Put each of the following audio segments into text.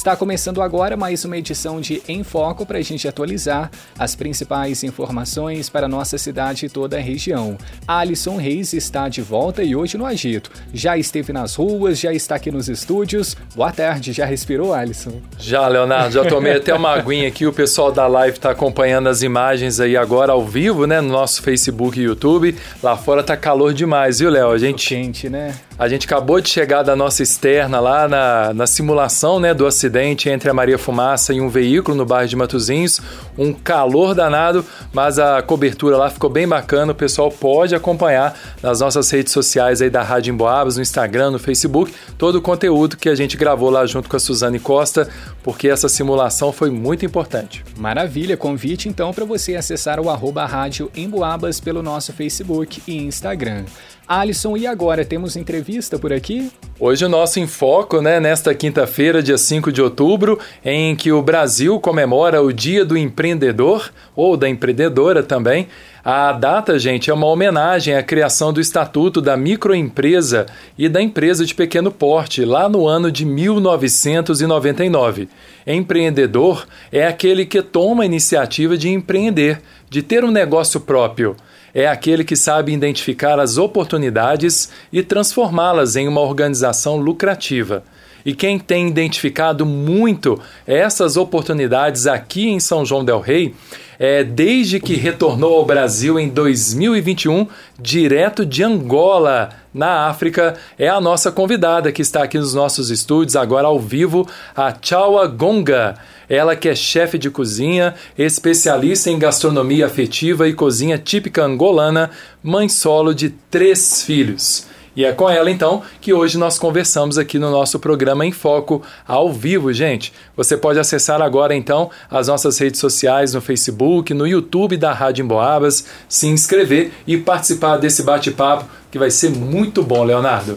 Está começando agora mais uma edição de Em Foco para a gente atualizar as principais informações para nossa cidade e toda a região. Alisson Reis está de volta e hoje no Agito. Já esteve nas ruas, já está aqui nos estúdios. Boa tarde, já respirou, Alisson? Já, Leonardo, já tomei até uma aguinha aqui. O pessoal da live está acompanhando as imagens aí agora ao vivo, né, no nosso Facebook e YouTube. Lá fora tá calor demais, viu, Léo? A gente quente, né? A gente acabou de chegar da nossa externa lá na, na simulação né, do acidente entre a Maria Fumaça e um veículo no bairro de Matozinhos. Um calor danado, mas a cobertura lá ficou bem bacana. O pessoal pode acompanhar nas nossas redes sociais aí da Rádio Emboabas, no Instagram, no Facebook, todo o conteúdo que a gente gravou lá junto com a Suzane Costa, porque essa simulação foi muito importante. Maravilha, convite então para você acessar o arroba Rádio Emboabas pelo nosso Facebook e Instagram. Alisson, e agora temos entrevista por aqui? Hoje o nosso enfoco, né, nesta quinta-feira, dia 5 de outubro, em que o Brasil comemora o Dia do Empreendedor, ou da empreendedora também. A data, gente, é uma homenagem à criação do Estatuto da Microempresa e da Empresa de Pequeno Porte, lá no ano de 1999. Empreendedor é aquele que toma a iniciativa de empreender, de ter um negócio próprio é aquele que sabe identificar as oportunidades e transformá-las em uma organização lucrativa. E quem tem identificado muito essas oportunidades aqui em São João Del Rei, é, desde que retornou ao Brasil em 2021, direto de Angola, na África, é a nossa convidada que está aqui nos nossos estúdios, agora ao vivo, a Chawa Gonga. Ela que é chefe de cozinha, especialista em gastronomia afetiva e cozinha típica angolana, mãe solo de três filhos. E é com ela então que hoje nós conversamos aqui no nosso programa em Foco ao vivo, gente. Você pode acessar agora então as nossas redes sociais no Facebook, no YouTube da Rádio Emboabas, se inscrever e participar desse bate-papo que vai ser muito bom, Leonardo.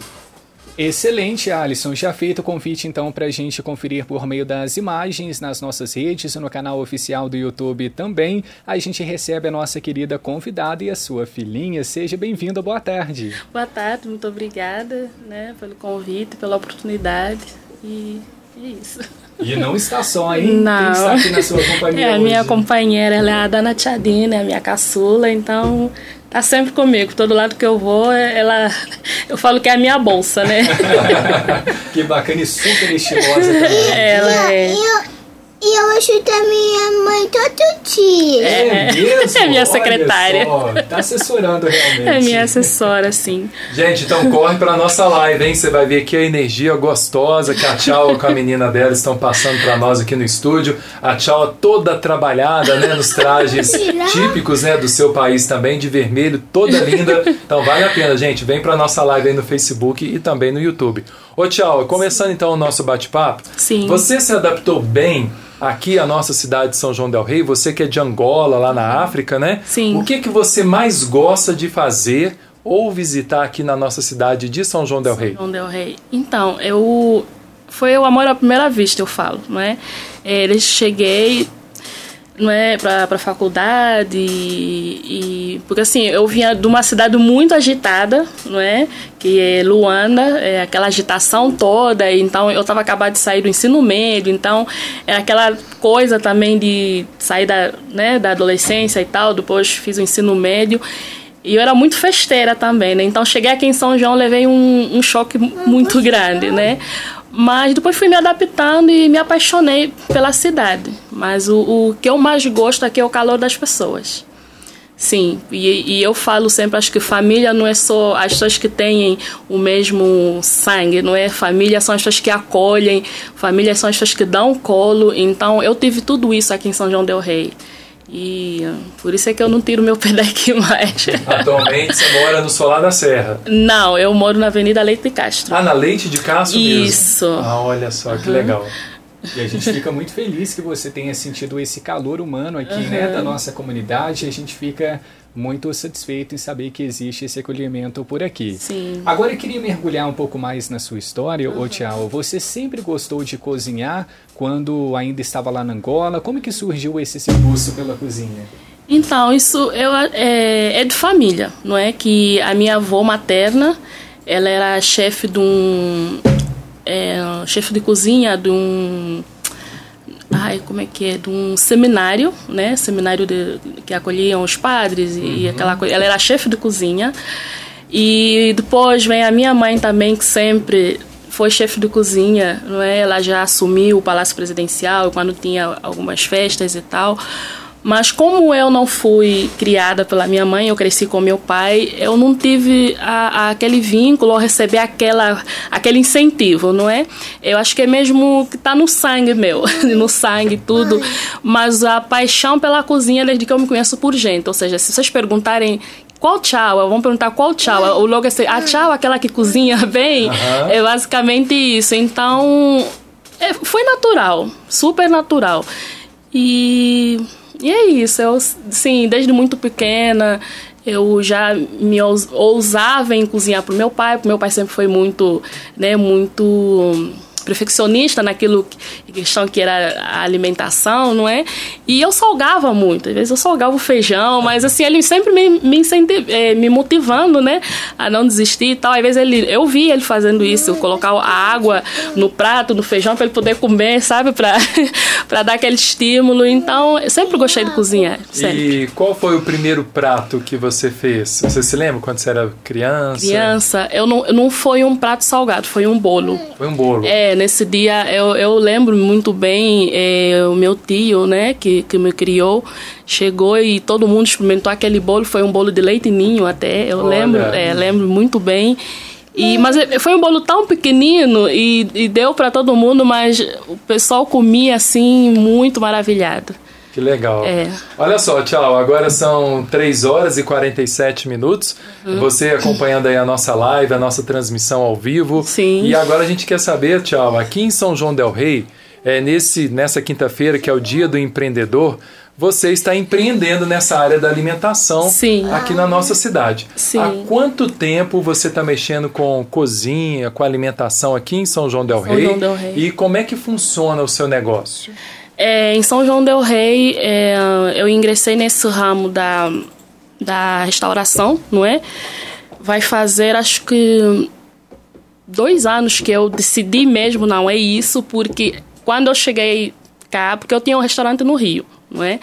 Excelente, Alisson. Já feito o convite então para a gente conferir por meio das imagens nas nossas redes, no canal oficial do YouTube também. A gente recebe a nossa querida convidada e a sua filhinha. Seja bem-vinda, boa tarde. Boa tarde, muito obrigada né, pelo convite, pela oportunidade e é isso. E não está só, hein? Não. Quem está aqui na sua companhia É a hoje? minha companheira, ela é a Dana Tchadina, é a minha caçula, então tá sempre comigo. Todo lado que eu vou, ela. Eu falo que é a minha bolsa, né? que bacana e super estilosa também. Ela é. E eu ajudo a minha mãe todo dia. É, mesmo? É minha Olha secretária. só, tá assessorando realmente. É minha assessora, sim. Gente, então corre para nossa live, hein? Você vai ver aqui a energia gostosa que a Tchau com a menina dela estão passando para nós aqui no estúdio. A Tchau toda trabalhada, né, nos trajes típicos, né, do seu país também, de vermelho, toda linda. Então vale a pena, gente. Vem para nossa live aí no Facebook e também no YouTube. Ô Tchau, começando então o nosso bate-papo. Sim. Você se adaptou bem aqui à nossa cidade de São João del Rei, você que é de Angola, lá na África, né? Sim. O que que você mais gosta de fazer ou visitar aqui na nossa cidade de São João del Rei? João Del Rei. Então, eu foi o amor à primeira vista, eu falo, não é? Eu cheguei não é para para faculdade e, e- porque assim eu vinha de uma cidade muito agitada não é que é Luanda é aquela agitação toda então eu estava acabado de sair do ensino médio então é aquela coisa também de sair da né da adolescência e tal depois fiz o ensino médio e eu era muito festeira também, né? Então cheguei aqui em São João, levei um, um choque muito grande, né? Mas depois fui me adaptando e me apaixonei pela cidade. Mas o, o que eu mais gosto aqui é o calor das pessoas. Sim, e, e eu falo sempre, acho que família não é só as pessoas que têm o mesmo sangue, não é? Família são as pessoas que acolhem, família são as pessoas que dão colo. Então eu tive tudo isso aqui em São João del Rei. E por isso é que eu não tiro meu pé daqui mais. Atualmente você mora no Solar da Serra. Não, eu moro na Avenida Leite de Castro. Ah, na Leite de Castro mesmo? Isso. Ah, olha só, que legal. E a gente fica muito feliz que você tenha sentido esse calor humano aqui, né, da nossa comunidade. A gente fica muito satisfeito em saber que existe esse acolhimento por aqui. Sim. Agora eu queria mergulhar um pouco mais na sua história, ô Tiao. Você sempre gostou de cozinhar quando ainda estava lá na Angola? Como que surgiu esse seu gosto pela cozinha? Então, isso eu, é, é de família, não é? Que a minha avó materna, ela era chefe de um... É, chefe de cozinha de um ai, como é que é, de um seminário, né? Seminário de, que acolhiam os padres e, uhum. aquela coisa. Ela era chefe de cozinha. E depois vem a minha mãe também, que sempre foi chefe de cozinha, não é? Ela já assumiu o Palácio Presidencial quando tinha algumas festas e tal. Mas como eu não fui criada pela minha mãe, eu cresci com meu pai, eu não tive a, a, aquele vínculo ou receber aquela, aquele incentivo, não é? Eu acho que é mesmo que está no sangue meu, no sangue tudo. Mas a paixão pela cozinha desde que eu me conheço por gente. Ou seja, se vocês perguntarem qual tchau? Vão perguntar qual tchau? O logo é assim, a tchau, aquela que cozinha bem. Uhum. É basicamente isso. Então, é, foi natural, super natural. E e é isso, eu, sim, desde muito pequena eu já me ousava em cozinhar para o meu pai, porque meu pai sempre foi muito, né, muito perfeccionista naquilo questão que era a alimentação, não é? E eu salgava muito, às vezes eu salgava o feijão, mas assim, ele sempre me, me, é, me motivando, né, a não desistir e tal. Às vezes ele, eu vi ele fazendo isso, colocar a água no prato, no feijão, para ele poder comer, sabe, para dar aquele estímulo. Então, eu sempre gostei de cozinhar. Sempre. E qual foi o primeiro prato que você fez? Você se lembra quando você era criança? Criança, eu não, não foi um prato salgado, foi um bolo. Foi um bolo. É, nesse dia eu, eu lembro muito bem é, o meu tio, né, que, que me criou, chegou e todo mundo experimentou aquele bolo, foi um bolo de leite ninho até, eu Olha. lembro, é, lembro muito bem. E, mas é, foi um bolo tão pequenino e, e deu para todo mundo, mas o pessoal comia assim muito maravilhado. Que legal. É. Olha só, tchau. Agora são 3 horas e 47 minutos. Uhum. Você acompanhando aí a nossa live, a nossa transmissão ao vivo. Sim. E agora a gente quer saber, tchau, aqui em São João Del Rei, é, nesse, nessa quinta-feira, que é o Dia do Empreendedor, você está empreendendo nessa área da alimentação Sim. aqui na nossa cidade. Sim. Há quanto tempo você está mexendo com cozinha, com alimentação aqui em São João Del Rei? São João Del Rei. E como é que funciona o seu negócio? É, em São João del Rei, é, eu ingressei nesse ramo da, da restauração, não é? Vai fazer, acho que, dois anos que eu decidi mesmo, não é isso, porque quando eu cheguei cá, porque eu tinha um restaurante no Rio não é?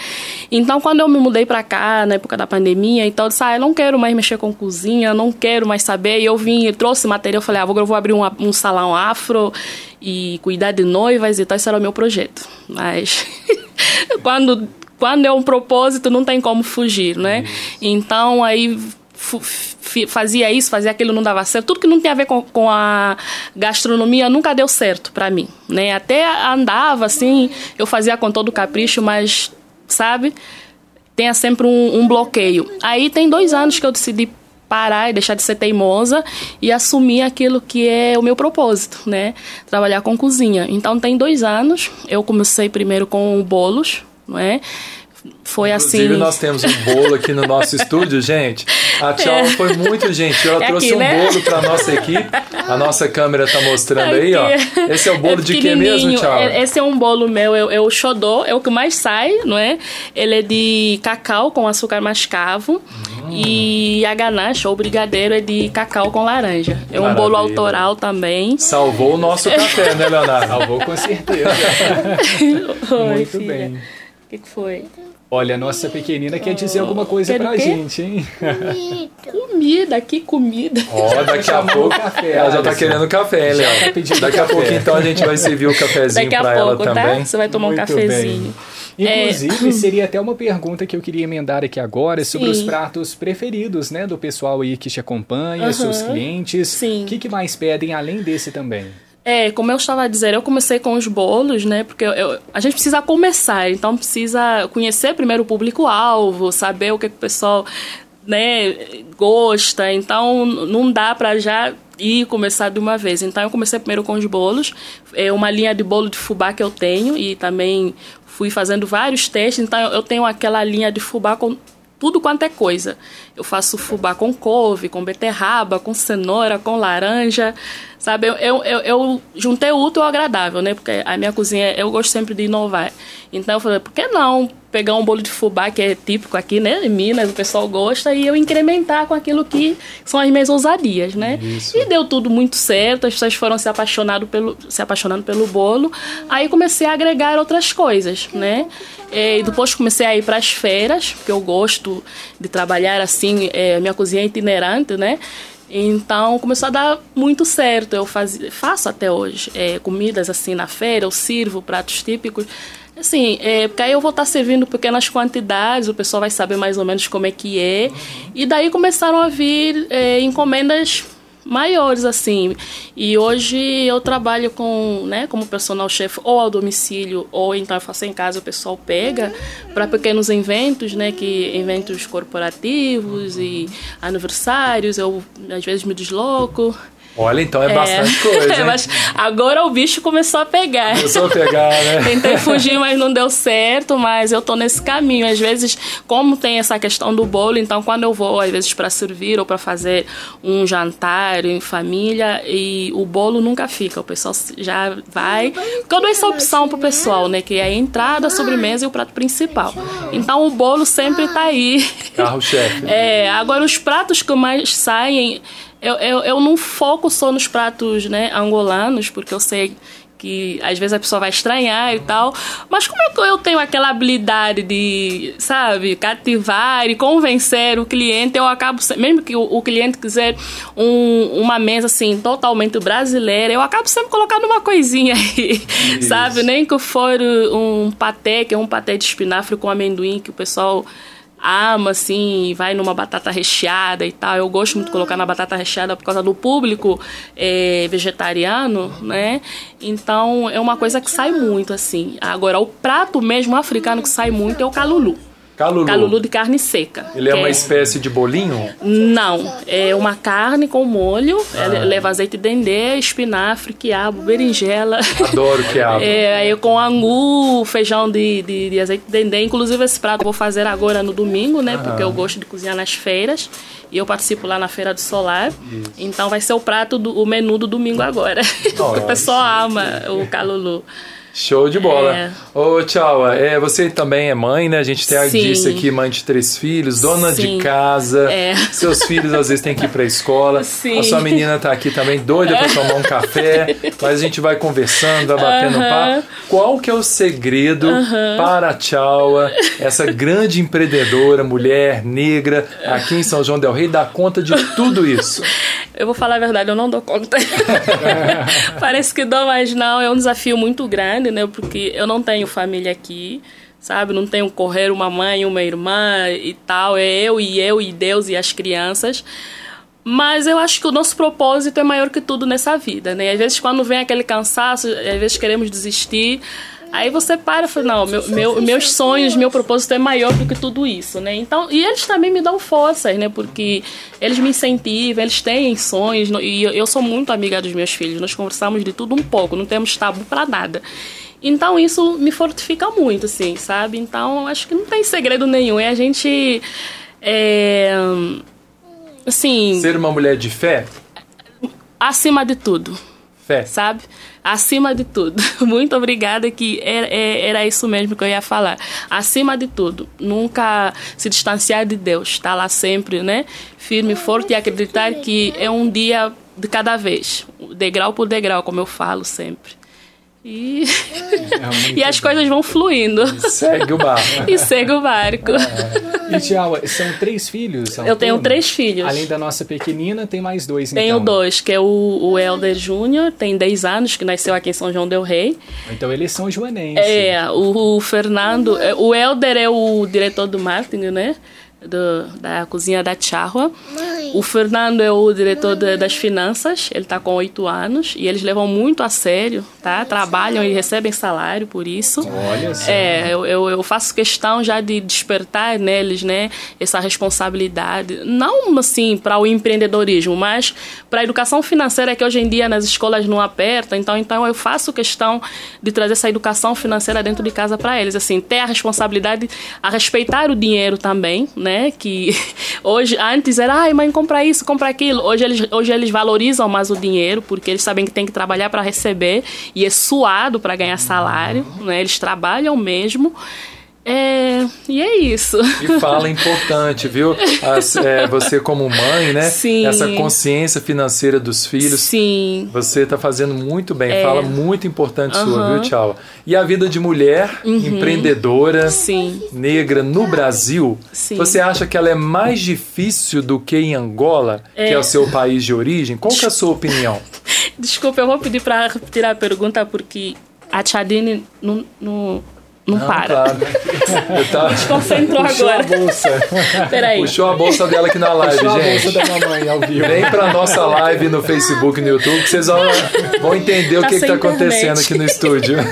Então, quando eu me mudei para cá, na época da pandemia, então eu disse, ah, eu não quero mais mexer com cozinha, não quero mais saber. E eu vim, eu trouxe material, eu falei, ah, eu vou abrir um, um salão afro e cuidar de noivas e tal, esse era o meu projeto. Mas, quando, quando é um propósito, não tem como fugir, né? Então, aí fazia isso, fazia aquilo, não dava certo. Tudo que não tinha a ver com, com a gastronomia nunca deu certo para mim, né? Até andava assim, eu fazia com todo capricho, mas sabe? Tenha sempre um, um bloqueio. Aí tem dois anos que eu decidi parar e deixar de ser teimosa e assumir aquilo que é o meu propósito, né? Trabalhar com cozinha. Então tem dois anos. Eu comecei primeiro com bolos, não é? Foi Inclusive, assim. nós temos um bolo aqui no nosso estúdio, gente. A Tchau é. foi muito gentil. Ela é trouxe aqui, um né? bolo para nossa equipe. A nossa câmera tá mostrando aí, ó. Esse é o bolo é de que mesmo, Tchau? É, esse é um bolo meu, é, o xodó, é o que mais sai, não é? Ele é de cacau com açúcar mascavo. Hum. E a ganache, ou brigadeiro, é de cacau com laranja. É um Maravilha. bolo autoral também. Salvou o nosso café, né, Leonardo? Salvou com certeza. Oi, Muito filha. bem. O que, que foi? Olha, a nossa pequenina quer dizer alguma coisa pra gente, hein? Comida. que comida. Ó, oh, daqui a pouco café, ela já tá querendo café, Léo. Tá daqui a pouco então a gente vai servir o cafezinho daqui pra pouco, ela tá? também. Você vai tomar Muito um cafezinho. Bem. Inclusive, é... seria até uma pergunta que eu queria emendar aqui agora sobre Sim. os pratos preferidos, né, do pessoal aí que te acompanha, uhum. seus clientes. Sim. O que, que mais pedem além desse também? É, como eu estava a dizer, eu comecei com os bolos, né? Porque eu, eu, a gente precisa começar, então precisa conhecer primeiro o público-alvo, saber o que, que o pessoal né, gosta. Então não dá para já ir começar de uma vez. Então eu comecei primeiro com os bolos, é uma linha de bolo de fubá que eu tenho e também fui fazendo vários testes. Então eu tenho aquela linha de fubá com tudo quanto é coisa. Eu faço fubá com couve, com beterraba, com cenoura, com laranja, Sabe, eu, eu, eu, eu juntei o útil ao agradável, né? Porque a minha cozinha, eu gosto sempre de inovar. Então eu falei, por que não pegar um bolo de fubá, que é típico aqui, né? Em Minas, o pessoal gosta, e eu incrementar com aquilo que são as minhas ousadias, né? Isso. E deu tudo muito certo, as pessoas foram se apaixonando pelo, se apaixonando pelo bolo. Aí comecei a agregar outras coisas, né? E depois comecei a ir para as feiras, porque eu gosto de trabalhar assim, é, minha cozinha é itinerante, né? Então começou a dar muito certo. Eu faz, faço até hoje é, comidas assim na feira, eu sirvo pratos típicos. Assim, é, porque aí eu vou estar servindo pequenas quantidades, o pessoal vai saber mais ou menos como é que é. E daí começaram a vir é, encomendas maiores assim. E hoje eu trabalho com, né, como personal chef ou ao domicílio ou então eu faço em casa, o pessoal pega para pequenos eventos, né, que eventos corporativos e aniversários, eu às vezes me desloco. Olha, então é, é. bastante coisa. mas agora o bicho começou a pegar. Começou a pegar, né? Tentei fugir, mas não deu certo. Mas eu tô nesse caminho. Às vezes, como tem essa questão do bolo, então quando eu vou, às vezes, para servir ou para fazer um jantar em família, e o bolo nunca fica. O pessoal já vai. Porque eu dou essa opção pro pessoal, né? Que é a entrada, a sobremesa e o prato principal. Então o bolo sempre tá aí. Carro-chefe. É, agora os pratos que mais saem eu, eu, eu não foco só nos pratos né, angolanos, porque eu sei que às vezes a pessoa vai estranhar e tal. Mas como é que eu tenho aquela habilidade de, sabe, cativar e convencer o cliente, eu acabo, mesmo que o, o cliente quiser um, uma mesa assim totalmente brasileira, eu acabo sempre colocando uma coisinha aí, Isso. sabe? Nem que for um patê, que é um patê de espinafre com amendoim, que o pessoal ama, assim, vai numa batata recheada e tal. Eu gosto muito de colocar na batata recheada por causa do público é, vegetariano, né? Então é uma coisa que sai muito, assim. Agora, o prato mesmo africano que sai muito é o calulu. Calulu. Calulu de carne seca. Ele é uma é... espécie de bolinho? Não, é uma carne com molho, ah. leva azeite de dendê, espinafre, quiabo, berinjela. Adoro quiabo. É, aí com angu, feijão de, de, de, azeite de dendê. Inclusive esse prato eu vou fazer agora no domingo, né? Ah. Porque eu gosto de cozinhar nas feiras. E eu participo lá na Feira do Solar. Isso. Então vai ser o prato, do, o menu do domingo agora. o pessoal ama o calulu. Show de bola. É. Ô, tchau. É, você também é mãe, né? A gente até Sim. disse aqui, mãe de três filhos, dona Sim. de casa. É. Seus filhos às vezes têm que ir pra escola. Sim. A sua menina tá aqui também, doida pra tomar um café. Mas a gente vai conversando, vai batendo uh -huh. papo. Qual que é o segredo uh -huh. para a Tchaua, essa grande empreendedora, mulher, negra, aqui em São João del Rei, dar conta de tudo isso? Eu vou falar a verdade, eu não dou conta. Parece que dou, mas não, é um desafio muito grande, né? Porque eu não tenho família aqui, sabe? Não tenho correr uma mãe, uma irmã e tal. É eu e eu e Deus e as crianças. Mas eu acho que o nosso propósito é maior que tudo nessa vida, né? Às vezes quando vem aquele cansaço, às vezes queremos desistir, Aí você para e fala, não, meu, meu, meus sonhos, meu propósito é maior do que tudo isso, né? Então, e eles também me dão forças, né? Porque eles me incentivam, eles têm sonhos, e eu sou muito amiga dos meus filhos, nós conversamos de tudo um pouco, não temos tabu para nada. Então isso me fortifica muito, assim, sabe? Então acho que não tem segredo nenhum, é a gente. É, assim. Ser uma mulher de fé? Acima de tudo. Fé. Sabe? Acima de tudo. Muito obrigada, que era, é, era isso mesmo que eu ia falar. Acima de tudo, nunca se distanciar de Deus. Estar tá lá sempre, né? Firme, forte e acreditar que é um dia de cada vez. Degrau por degrau, como eu falo sempre. E, é e as coisas vão fluindo. E segue o barco. e segue o barco. É. E Tiago, são três filhos? Eu tenho três filhos. Além da nossa pequenina, tem mais dois, Tenho então. dois, que é o, o Helder Júnior, tem 10 anos, que nasceu aqui em São João del Rei. Então eles são joanenses. É, o, o Fernando... É, o Helder é o diretor do marketing, né? Do, da cozinha da Charrua. O Fernando é o diretor de, das finanças, ele está com oito anos e eles levam muito a sério, tá? Trabalham e recebem salário por isso. Olha só. É, eu, eu, eu, faço questão já de despertar neles, né, essa responsabilidade, não assim para o empreendedorismo, mas para a educação financeira que hoje em dia nas escolas não aperta. Então, então eu faço questão de trazer essa educação financeira dentro de casa para eles, assim, ter a responsabilidade a respeitar o dinheiro também, né? Que hoje antes era, ai, mãe compra isso, compra aquilo. Hoje eles, hoje eles valorizam mais o dinheiro, porque eles sabem que tem que trabalhar para receber e é suado para ganhar salário, né? Eles trabalham mesmo. É, e é isso. E fala importante, viu? As, é, você como mãe, né? Sim. Essa consciência financeira dos filhos. Sim. Você está fazendo muito bem. É. Fala muito importante Uhum. sua, viu, Tchau? E a vida de mulher empreendedora, Sim. negra no Brasil, Sim. você acha que ela é mais difícil do que em Angola, que é o seu país de origem? Qual que é a sua opinião? Desculpa, eu vou pedir para repetir a pergunta porque a Tchadine não, não, não, para. Claro. Tava... Desconcentrou Puxou agora. a bolsa. Peraí. Puxou a bolsa dela aqui na live, Puxou a gente. bolsa da mamãe ao vivo. Vem pra nossa live no Facebook e no YouTube que vocês vão, vão entender o Tá que, que sem tá acontecendo aqui no estúdio.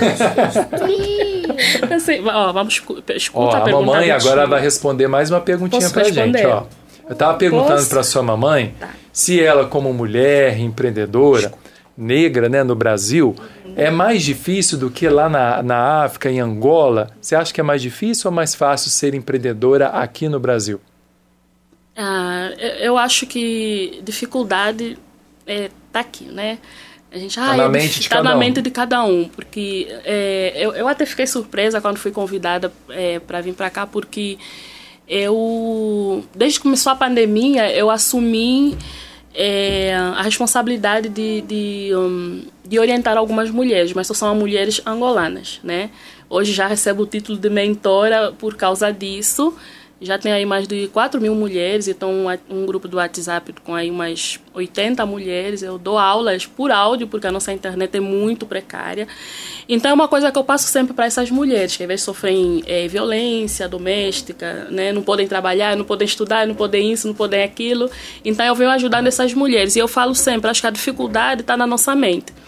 Assim, ó, vamos escu- escuta Ó, a a mamãe agora vai responder mais uma perguntinha Posso pra responder? gente, ó. Eu tava perguntando Posso? pra sua mamãe Tá. se ela, como mulher empreendedora, negra, né, no Brasil, é mais difícil do que lá na, na África, em Angola? Você acha que é mais difícil ou mais fácil ser empreendedora aqui no Brasil? Ah, eu- acho que dificuldade é, tá aqui, né? A gente, ah, na é mente de tá cada na um. mente de cada um, porque é, eu, eu até fiquei surpresa quando fui convidada é, para vir para cá, porque eu, desde que começou a pandemia, eu assumi é, a responsabilidade de, de, um, de orientar algumas mulheres, mas só são mulheres angolanas, né? Hoje já recebo o título de mentora por causa disso. Já tem aí mais de 4 mil mulheres, então um, um grupo do WhatsApp com aí umas 80 mulheres. Eu dou aulas por áudio, porque a nossa internet é muito precária. Então é uma coisa que eu passo sempre para essas mulheres, que às vezes sofrem é, violência doméstica, né? não podem trabalhar, não podem estudar, não podem isso, não podem aquilo. Então eu venho ajudando essas mulheres. E eu falo sempre, acho que a dificuldade está na nossa mente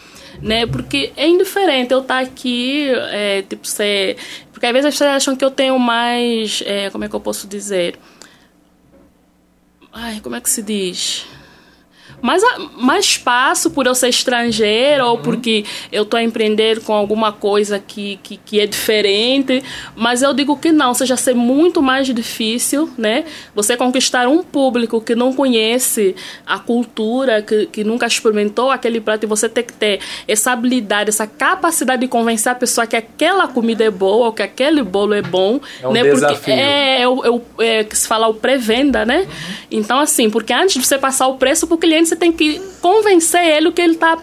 né? Porque é indiferente eu estar aqui, é, tipo, ser. Porque às vezes as pessoas acham que eu tenho mais. é, como é que eu posso dizer? Ai, como é que se diz? Mais, a- mais espaço por eu ser estrangeira ou porque eu estou a empreender com alguma coisa que, que, que é diferente. Mas eu digo que não, seja ser muito mais difícil, né? Você conquistar um público que não conhece a cultura, que, que nunca experimentou aquele prato, e você ter que ter essa habilidade, essa capacidade de convencer a pessoa que aquela comida é boa ou que aquele bolo é bom. É um né? desafio. Porque é, é, o- é, o- é que se fala o pré-venda, né? Então, assim, porque antes de você passar o preço pro cliente, você tem que convencer ele o que ele tá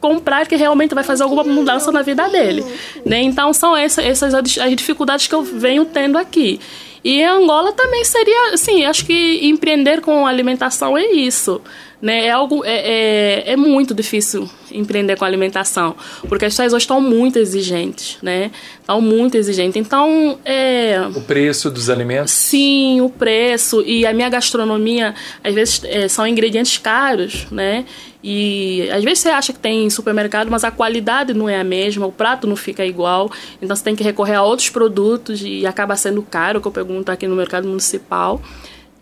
comprar que realmente vai fazer alguma mudança na vida dele, né? Então são essa, essas as as dificuldades que eu venho tendo aqui. E em Angola também seria, assim, acho que empreender com alimentação é isso, né? É algo é, é, é muito difícil empreender com alimentação, porque as pessoas hoje estão muito exigentes, né? Estão muito exigentes. Então, é O preço dos alimentos? Sim, o preço e a minha gastronomia, às vezes, é, são ingredientes caros, né? E às vezes você acha que tem em supermercado, mas a qualidade não é a mesma, o prato não fica igual. Então você tem que recorrer a outros produtos e acaba sendo caro, que eu pergunto aqui no mercado municipal.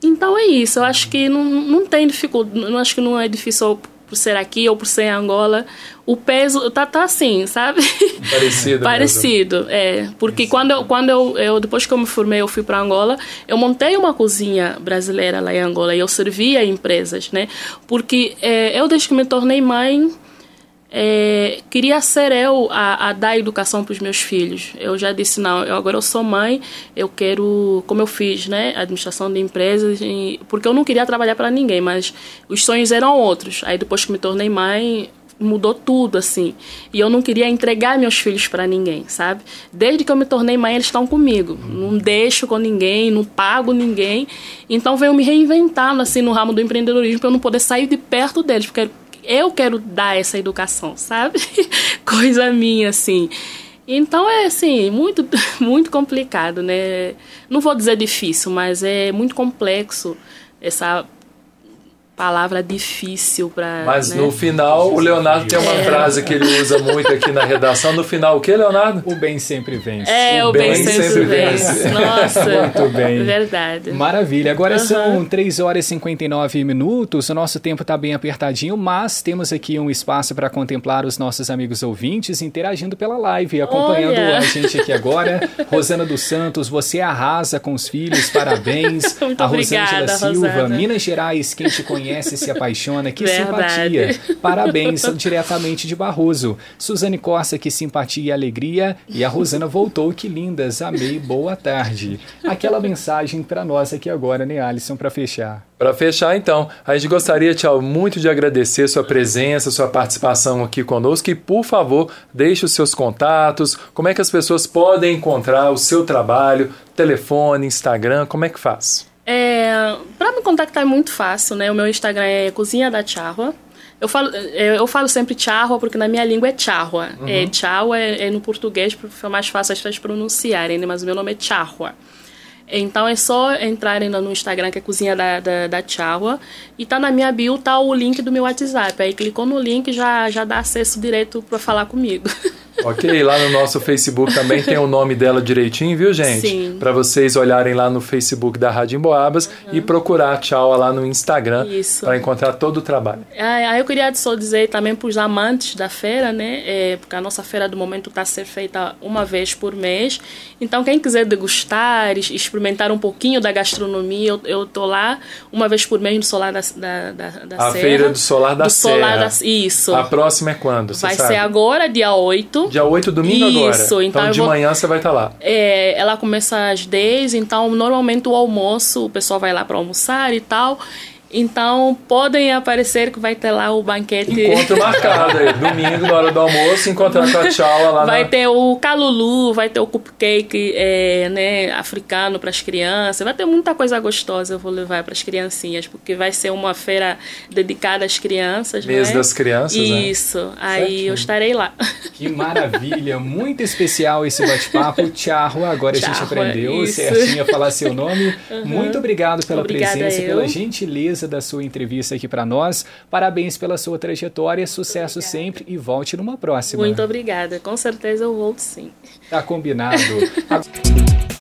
Então é isso, eu acho que não, não tem dificuldade, não acho que não é difícil por ser aqui ou por ser em Angola. O peso tá, tá assim, sabe? Parecido. mesmo. Parecido, é. Porque quando, eu, quando eu, eu, depois que eu me formei, eu fui para Angola, eu montei uma cozinha brasileira lá em Angola e eu servia empresas, né? Porque é, eu, desde que me tornei mãe, é, queria ser eu a, a dar educação para os meus filhos. Eu já disse, não, eu, agora eu sou mãe, eu quero, como eu fiz, né, administração de empresas, e- porque eu não queria trabalhar para ninguém, mas os sonhos eram outros. Aí depois que me tornei mãe, mudou tudo, assim. E eu não queria entregar meus filhos para ninguém, sabe? Desde que eu me tornei mãe, eles estão comigo. Não deixo com ninguém, não pago ninguém. Então venho me reinventando, assim, no ramo do empreendedorismo, para eu não poder sair de perto deles, porque eu quero dar essa educação, sabe? Coisa minha, assim. Então é assim, muito, muito complicado, né? Não vou dizer difícil, mas é muito complexo essa palavra difícil para. Mas né? no final, o Leonardo tem uma É. frase que ele usa muito aqui na redação. No final, o que, Leonardo? O bem sempre vence. É, O o bem, bem sempre, sempre vence. vence. Nossa, Muito bem. verdade. Maravilha. Agora Aham. são 3 horas e 59 minutos. O nosso tempo está bem apertadinho, mas temos aqui um espaço para contemplar os nossos amigos ouvintes interagindo pela live, acompanhando Olha. a gente aqui agora. Rosana dos Santos, você arrasa com os filhos, parabéns. Muito a Rosângela obrigada, Silva, Rosana. Minas Gerais, quem te conhece se apaixona. Que Verdade. simpatia. Parabéns, diretamente de Barroso. Suzane Costa, que simpatia e alegria. E a Rosana voltou, que lindas, amei, boa tarde. Aquela mensagem para nós aqui agora, né, Alisson, para fechar. Para fechar, então, a gente gostaria, Tchau, muito de agradecer sua presença, sua participação aqui conosco e, por favor, deixe os seus contatos, como é que as pessoas podem encontrar o seu trabalho, telefone, Instagram, como é que faz? É, para me contactar é muito fácil, né? O meu Instagram é Cozinha da Charrua. Eu falo, é, eu falo sempre charrua porque na minha língua é charrua. É, charrua é, é no português porque fica mais fácil as pessoas pronunciarem, né? mas o meu nome é charrua. Então é só entrarem no Instagram, que é Cozinha da, da, da Charrua, e tá na minha bio, tá o link do meu WhatsApp. Aí clicou no link, já, já dá acesso direto para falar comigo. Ok, lá no nosso Facebook também tem o nome dela direitinho, viu, gente? Sim. Para vocês olharem lá no Facebook da Rádio Emboabas e procurar Tchau lá no Instagram para encontrar todo o trabalho. Ah, eu queria só dizer também para os amantes da feira, né? É, porque a nossa feira do momento está a ser feita uma vez por mês. Então, quem quiser degustar, experimentar um pouquinho da gastronomia, eu, eu tô lá uma vez por mês no Solar da, da, da, da A Serra. Feira do Solar da do Solar Serra. da Isso. A próxima é quando? Vai sabe? ser agora, dia 8. Dia 8, domingo agora. Isso, então eu de vou- manhã você vai estar lá. É, ela começa às 10, então normalmente o almoço, o pessoal vai lá para almoçar e tal. Então podem aparecer que vai ter lá o banquete. Encontro marcado aí. Domingo, na hora do almoço, encontrar com a Tchaula lá Vai na... ter o calulu, vai ter o cupcake é, né, africano para as crianças, vai ter muita coisa gostosa eu vou levar para as criancinhas, porque vai ser uma feira dedicada às crianças. Mês né? das crianças, né? Isso, aí Certinho. eu estarei lá. Que maravilha, muito especial esse bate-papo. Tcharro, agora a gente aprendeu isso. certinho a falar seu nome. Muito obrigado pela Obrigada presença, pela gentileza da sua entrevista aqui para nós. Parabéns pela sua trajetória, sucesso sempre e volte numa próxima. Muito obrigada, com certeza eu volto sim. Tá combinado.